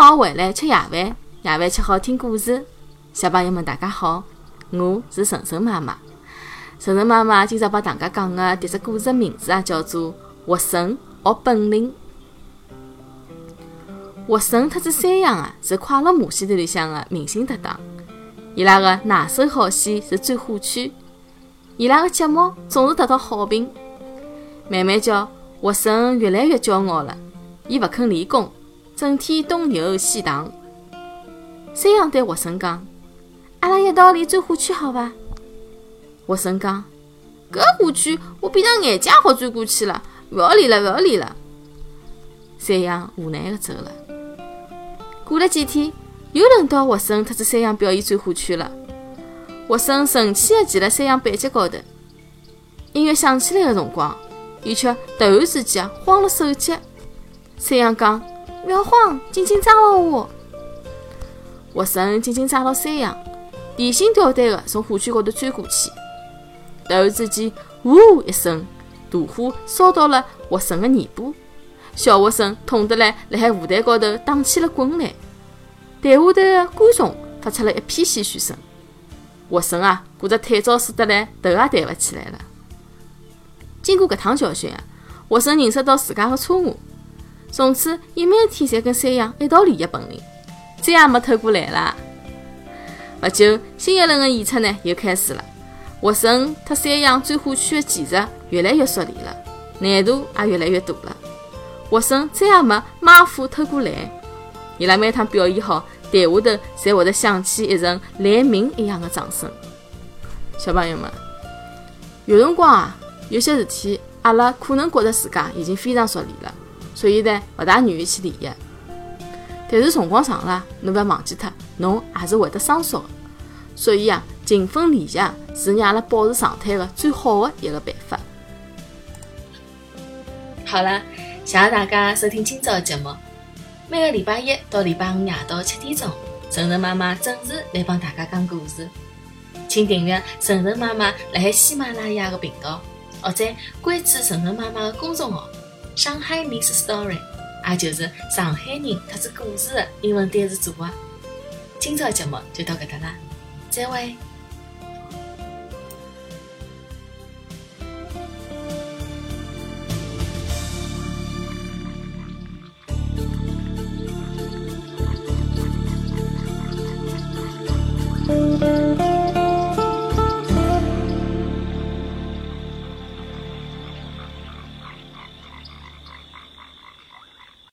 好回来吃夜饭，夜饭吃好听故事。小朋友们，大家好，我是晨晨妈妈。晨晨妈妈今朝帮大家讲的迭只故事名字啊，叫做《活神学本领》。活神特子山羊啊，是快乐马戏团里向的明星搭档。伊拉个拿手好戏是最火圈，伊拉个节目总是得到好评。慢慢叫，活神越来越骄傲了，伊勿肯练功。整天东游西荡，山羊对活神讲：“阿拉一道练转火圈好伐？”活神讲：“搿火圈我闭上眼睛好转过去了，勿要练了，勿要练了。”山羊无奈地走了。过了几天，又轮到活神特子山羊表演转火圈了。活神神气地骑辣山羊背脊高头，音乐响起来的辰光，伊却突然之间慌了手脚。山羊讲。不要慌，紧紧抓牢我！活神紧紧抓牢山羊，提心吊胆地从火圈高头钻过去。突然之间，呜一声，大火烧到了活神的尾巴，小活神痛得来，辣海舞台高头打起了滚来。台下头的观众发出了一片唏嘘声。活神啊，觉着腿早输得来，头也抬勿起来了。经过搿趟教训啊，活神认识到自家的错误。从此，伊每天侪跟山羊一道练习本领，再也没偷过懒了。不久，新一轮的演出呢又开始了。活神和山羊转火圈的技术越来越熟练了，难度也越来越大了。活神再也没马虎偷过懒。伊拉每趟表演好，台下头侪会得响起一阵雷鸣一样的掌声。小朋友们，有辰光啊，有些事体阿拉可能觉着自家已经非常熟练了。所以呢，勿大愿意去练习。但是辰光长了，侬勿要忘记脱，侬也是会得生疏的。所以啊，勤奋练习是让阿拉保持状态的最好的一个办法。好了，谢谢大家收听今朝的节目。每个礼拜一到礼拜五夜到七点钟，晨晨妈妈准时来帮大家讲故事。请订阅晨晨妈妈辣海喜马拉雅的频道，或者关注晨晨妈妈的公众号。上海 Miss Story，也就是上海人特子故事的英文单词组合。今朝节目就到搿搭啦，再会。